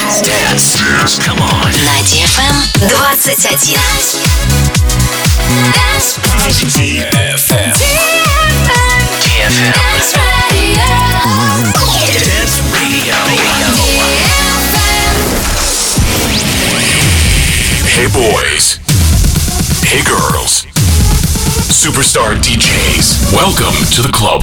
Dance, come on. 21. Dance Radio. Hey boys. Hey girls. Superstar DJs. Welcome to the club.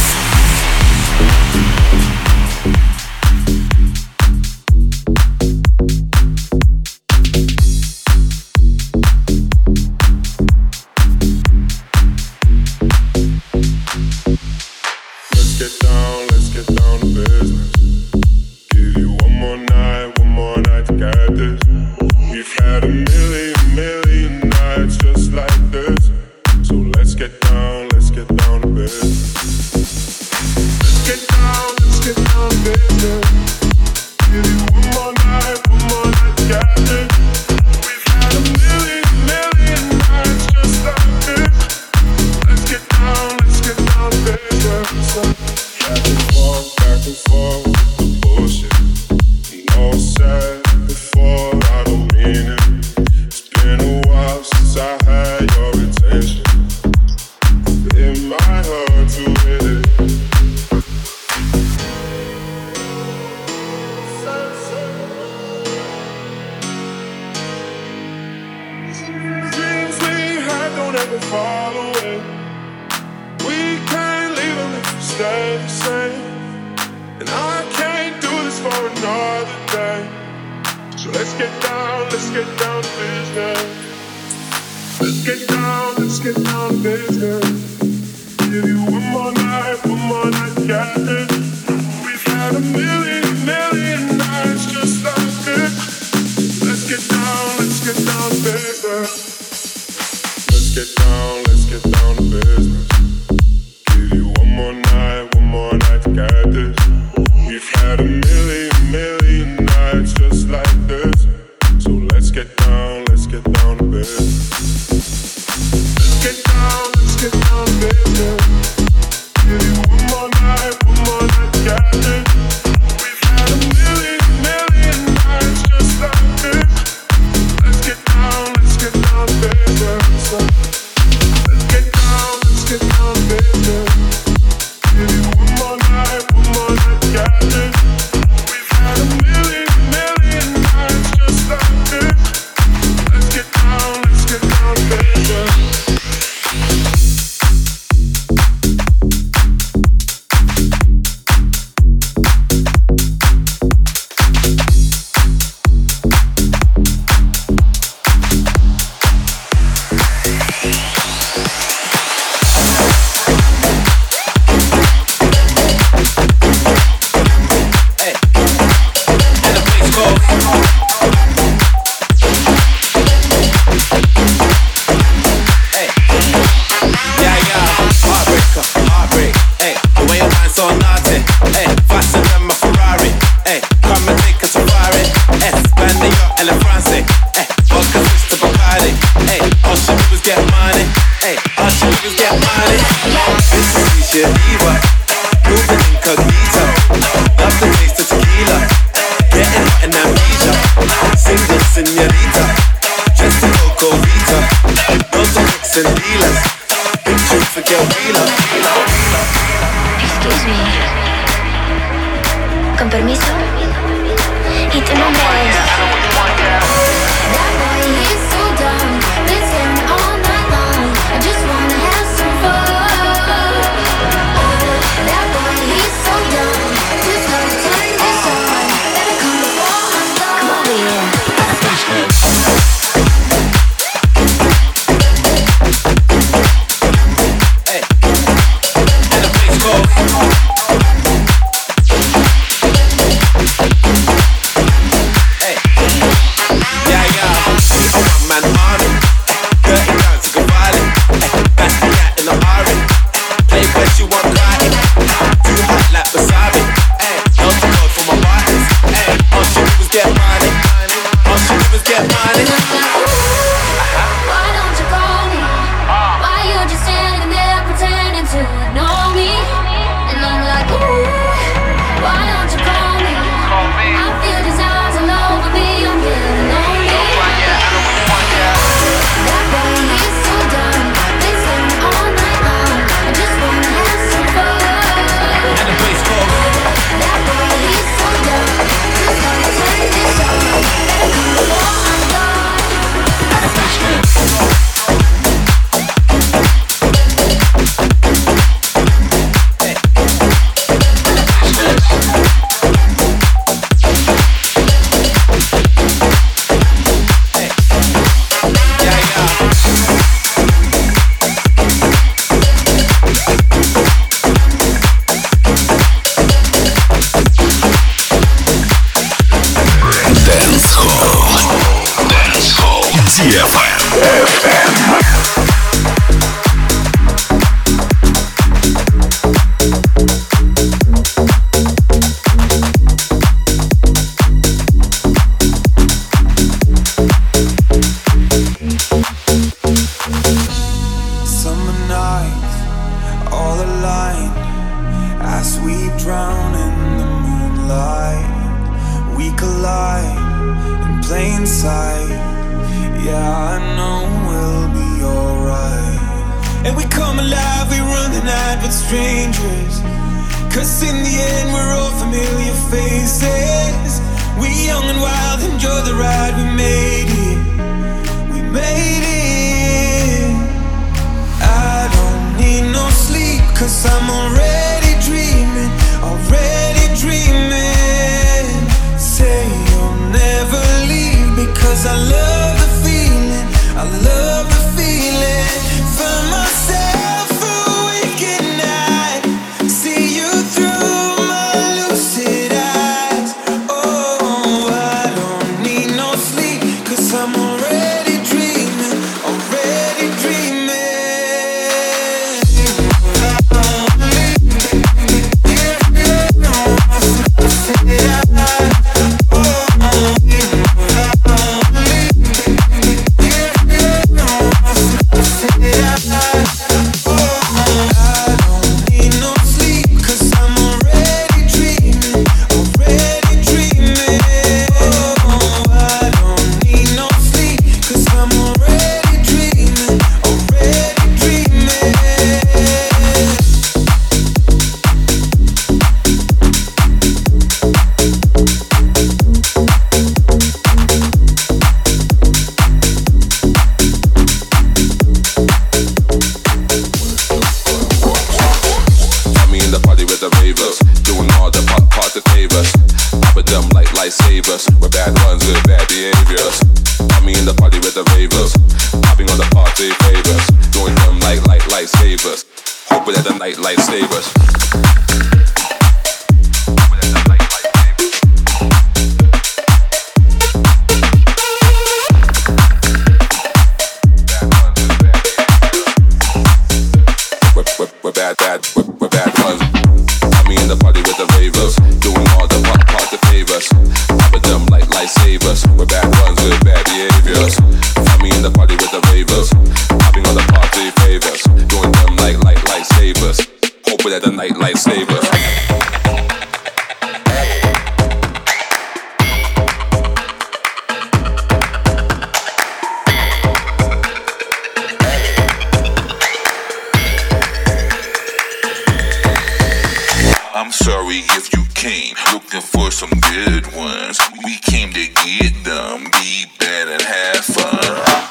came looking for some good ones. We came to get them, be bad and have fun.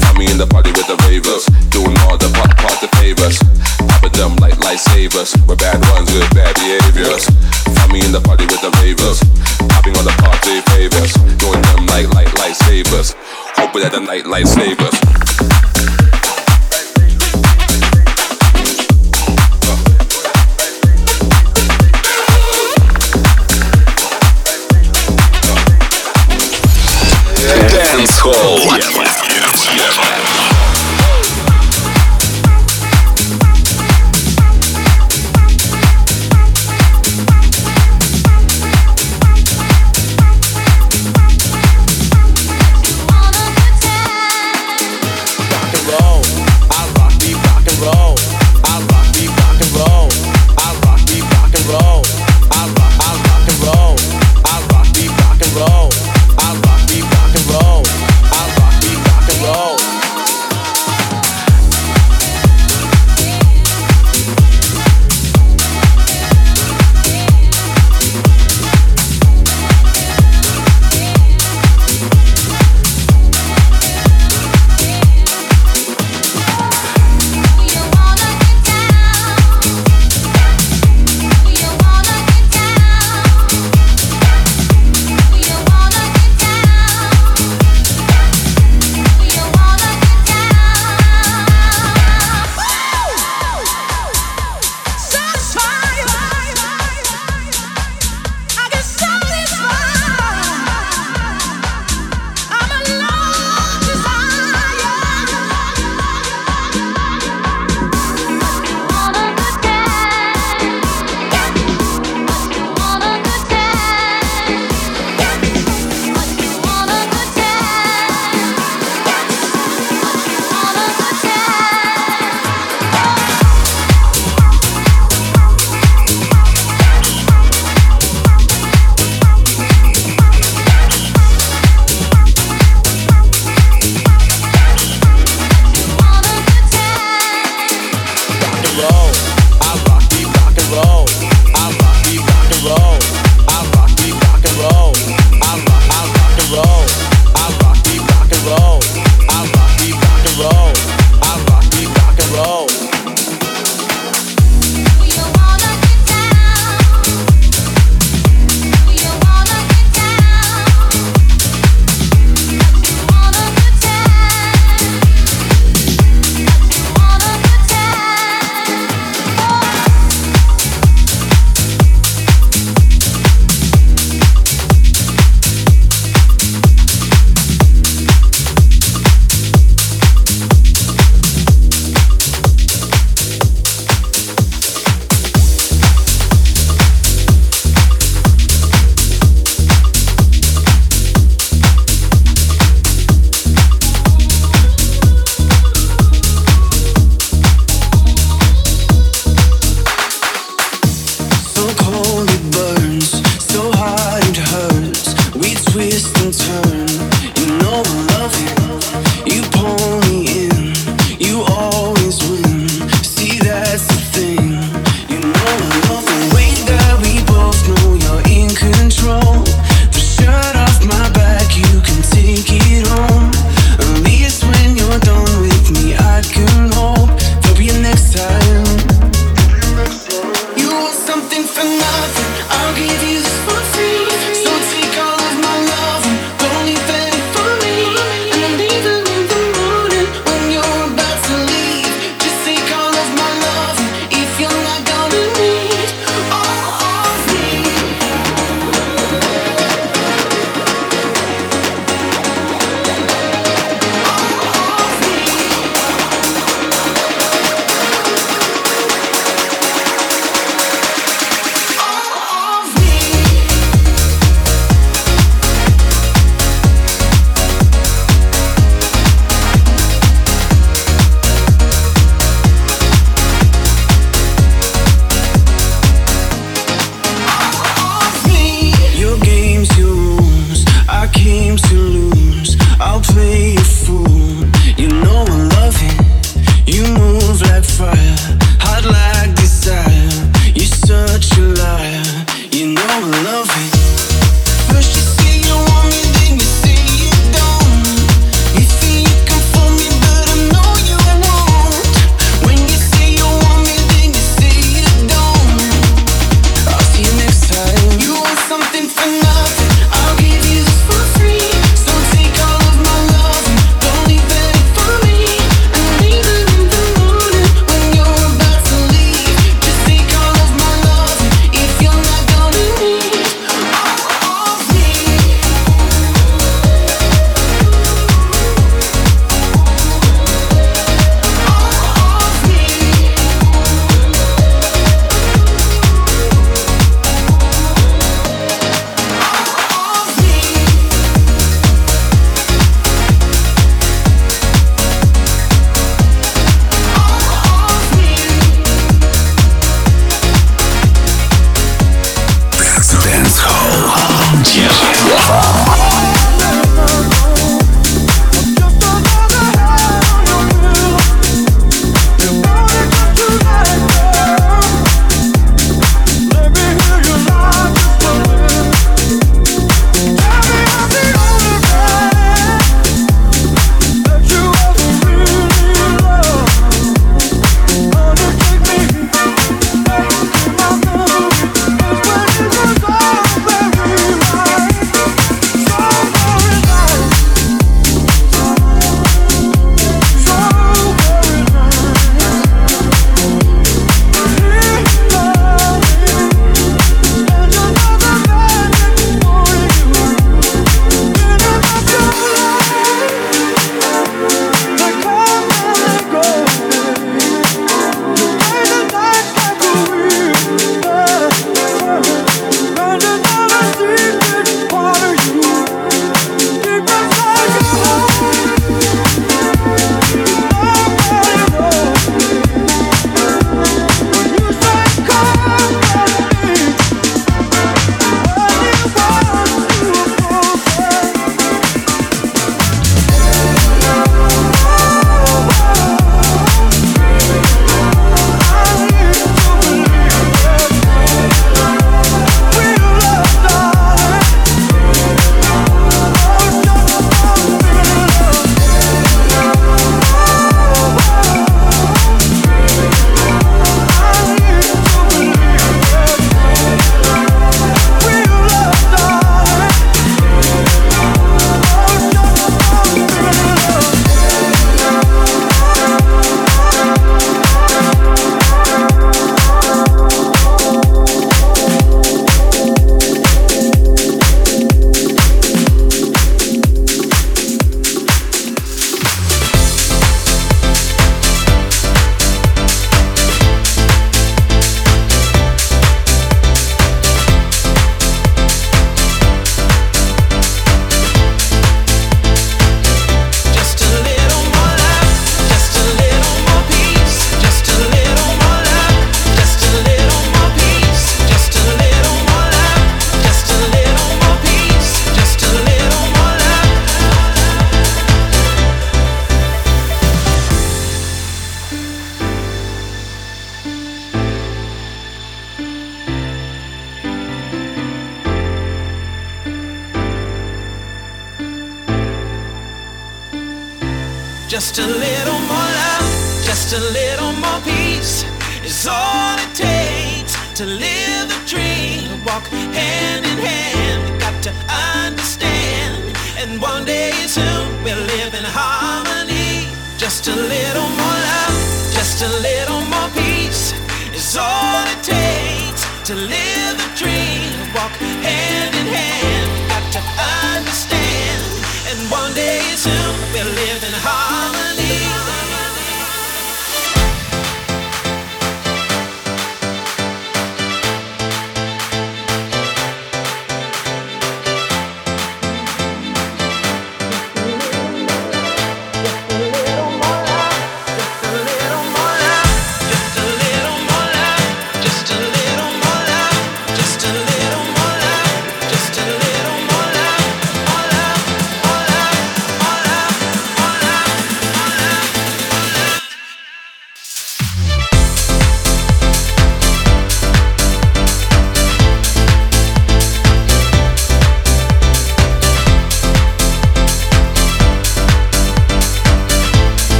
Find me in the party with the ravers, doing all the part, part the favors. Popping them like lightsabers, we're bad ones with bad behaviors. Find me in the party with the ravers, popping all the party favors, doing them like light lightsabers. Hoping that the night lightsabers.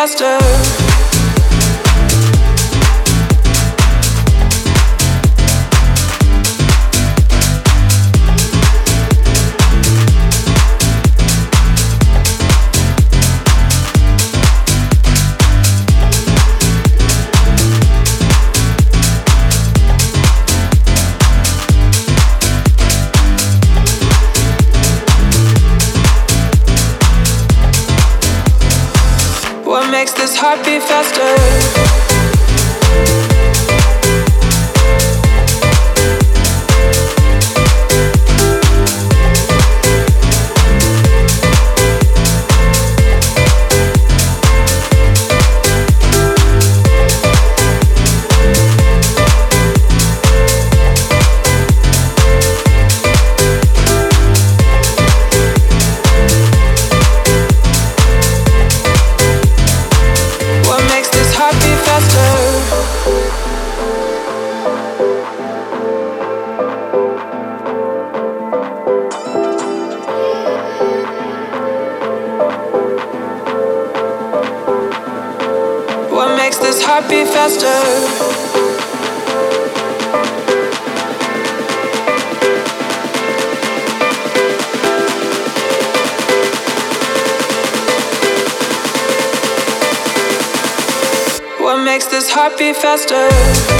Faster? Makes this heart beat faster?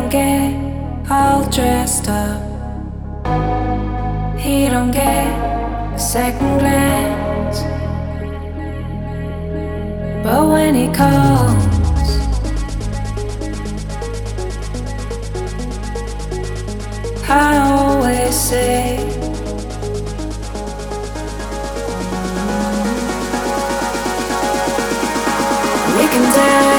don't get all dressed up. He don't get a second glance. But when he calls, I always say. We can dance.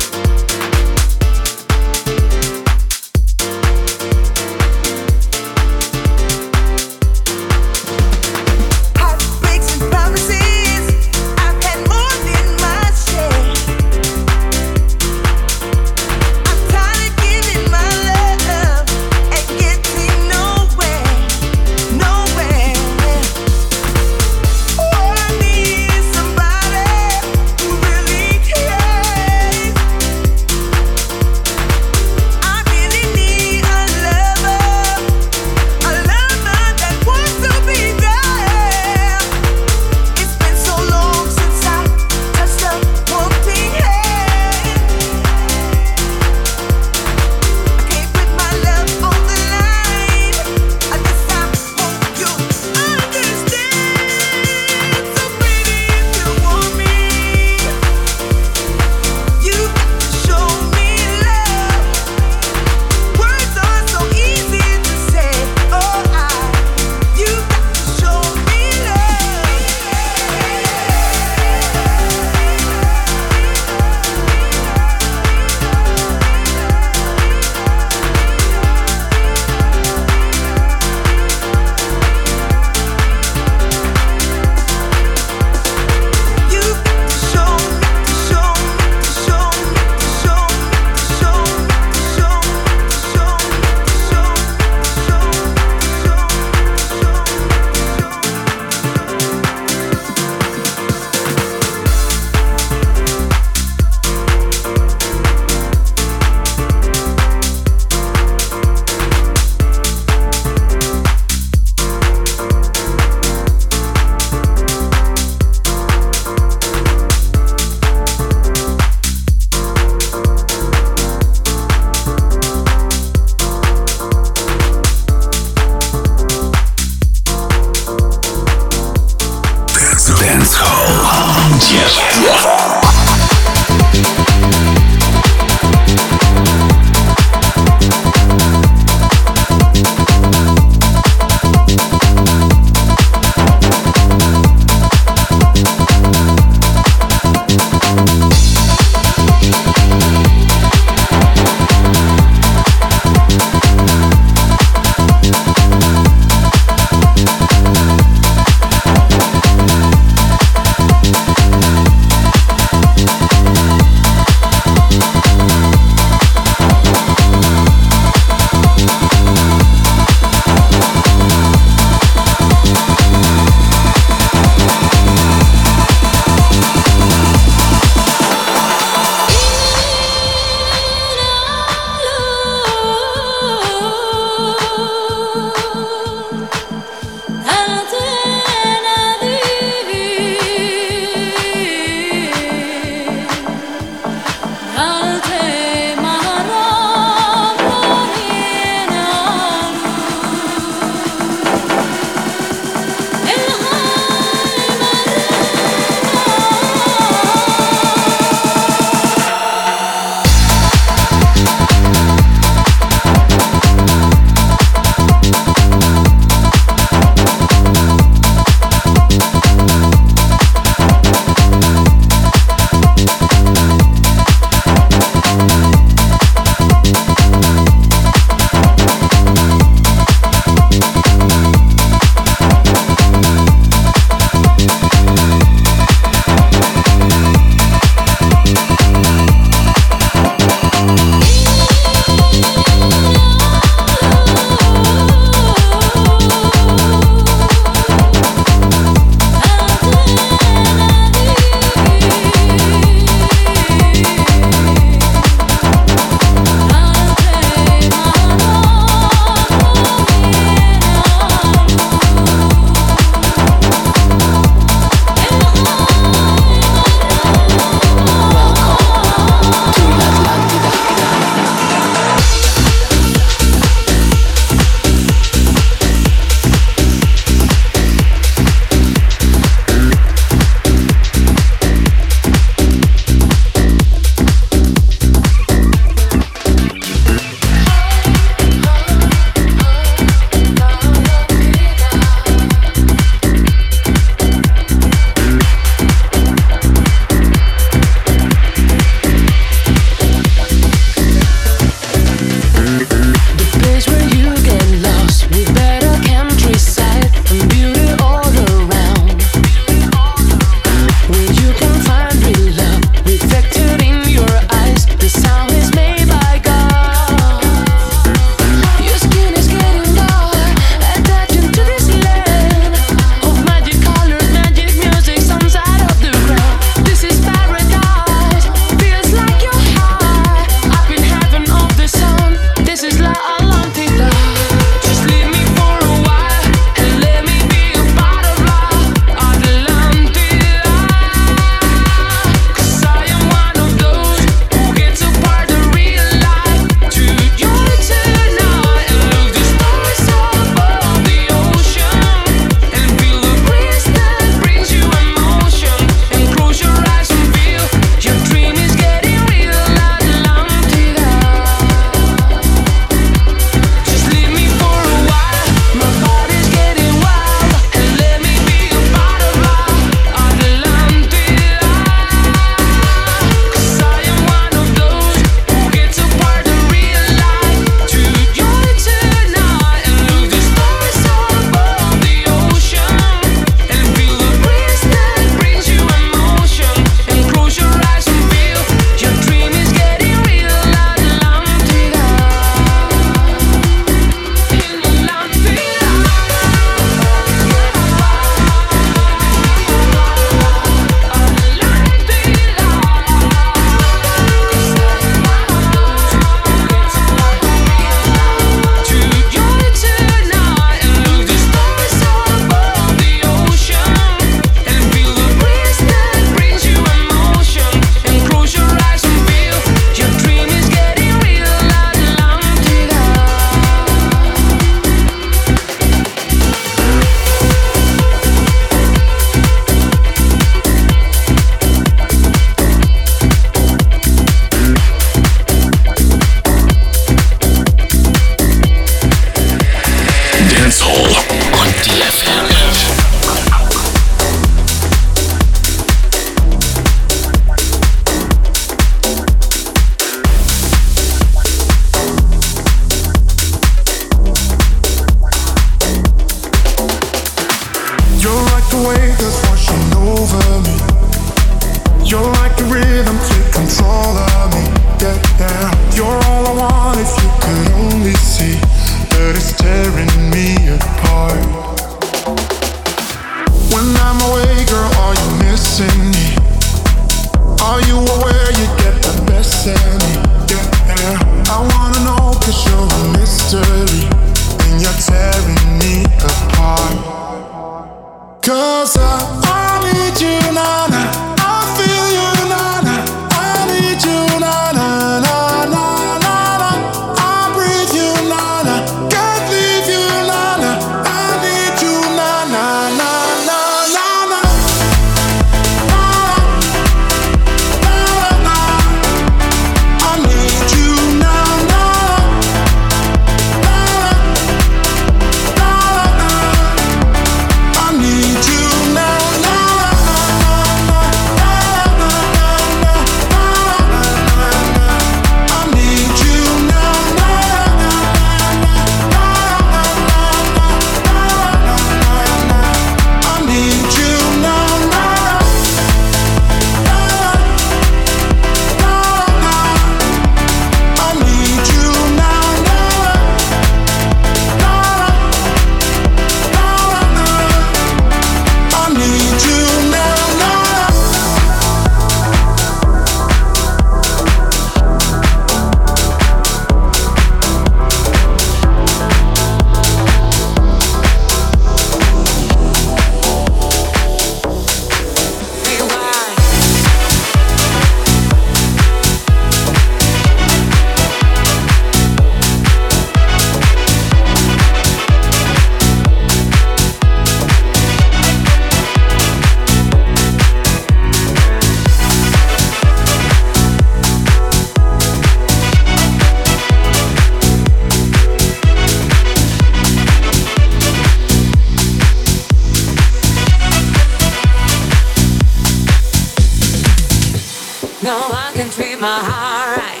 No I can treat my heart right.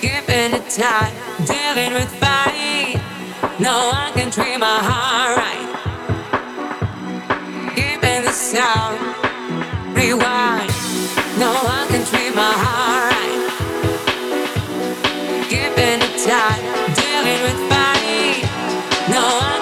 Giving it time, dealing with fight. No I can treat my heart right. Giving this out, rewind. No I can treat my heart right. Giving it time, dealing with fight. No one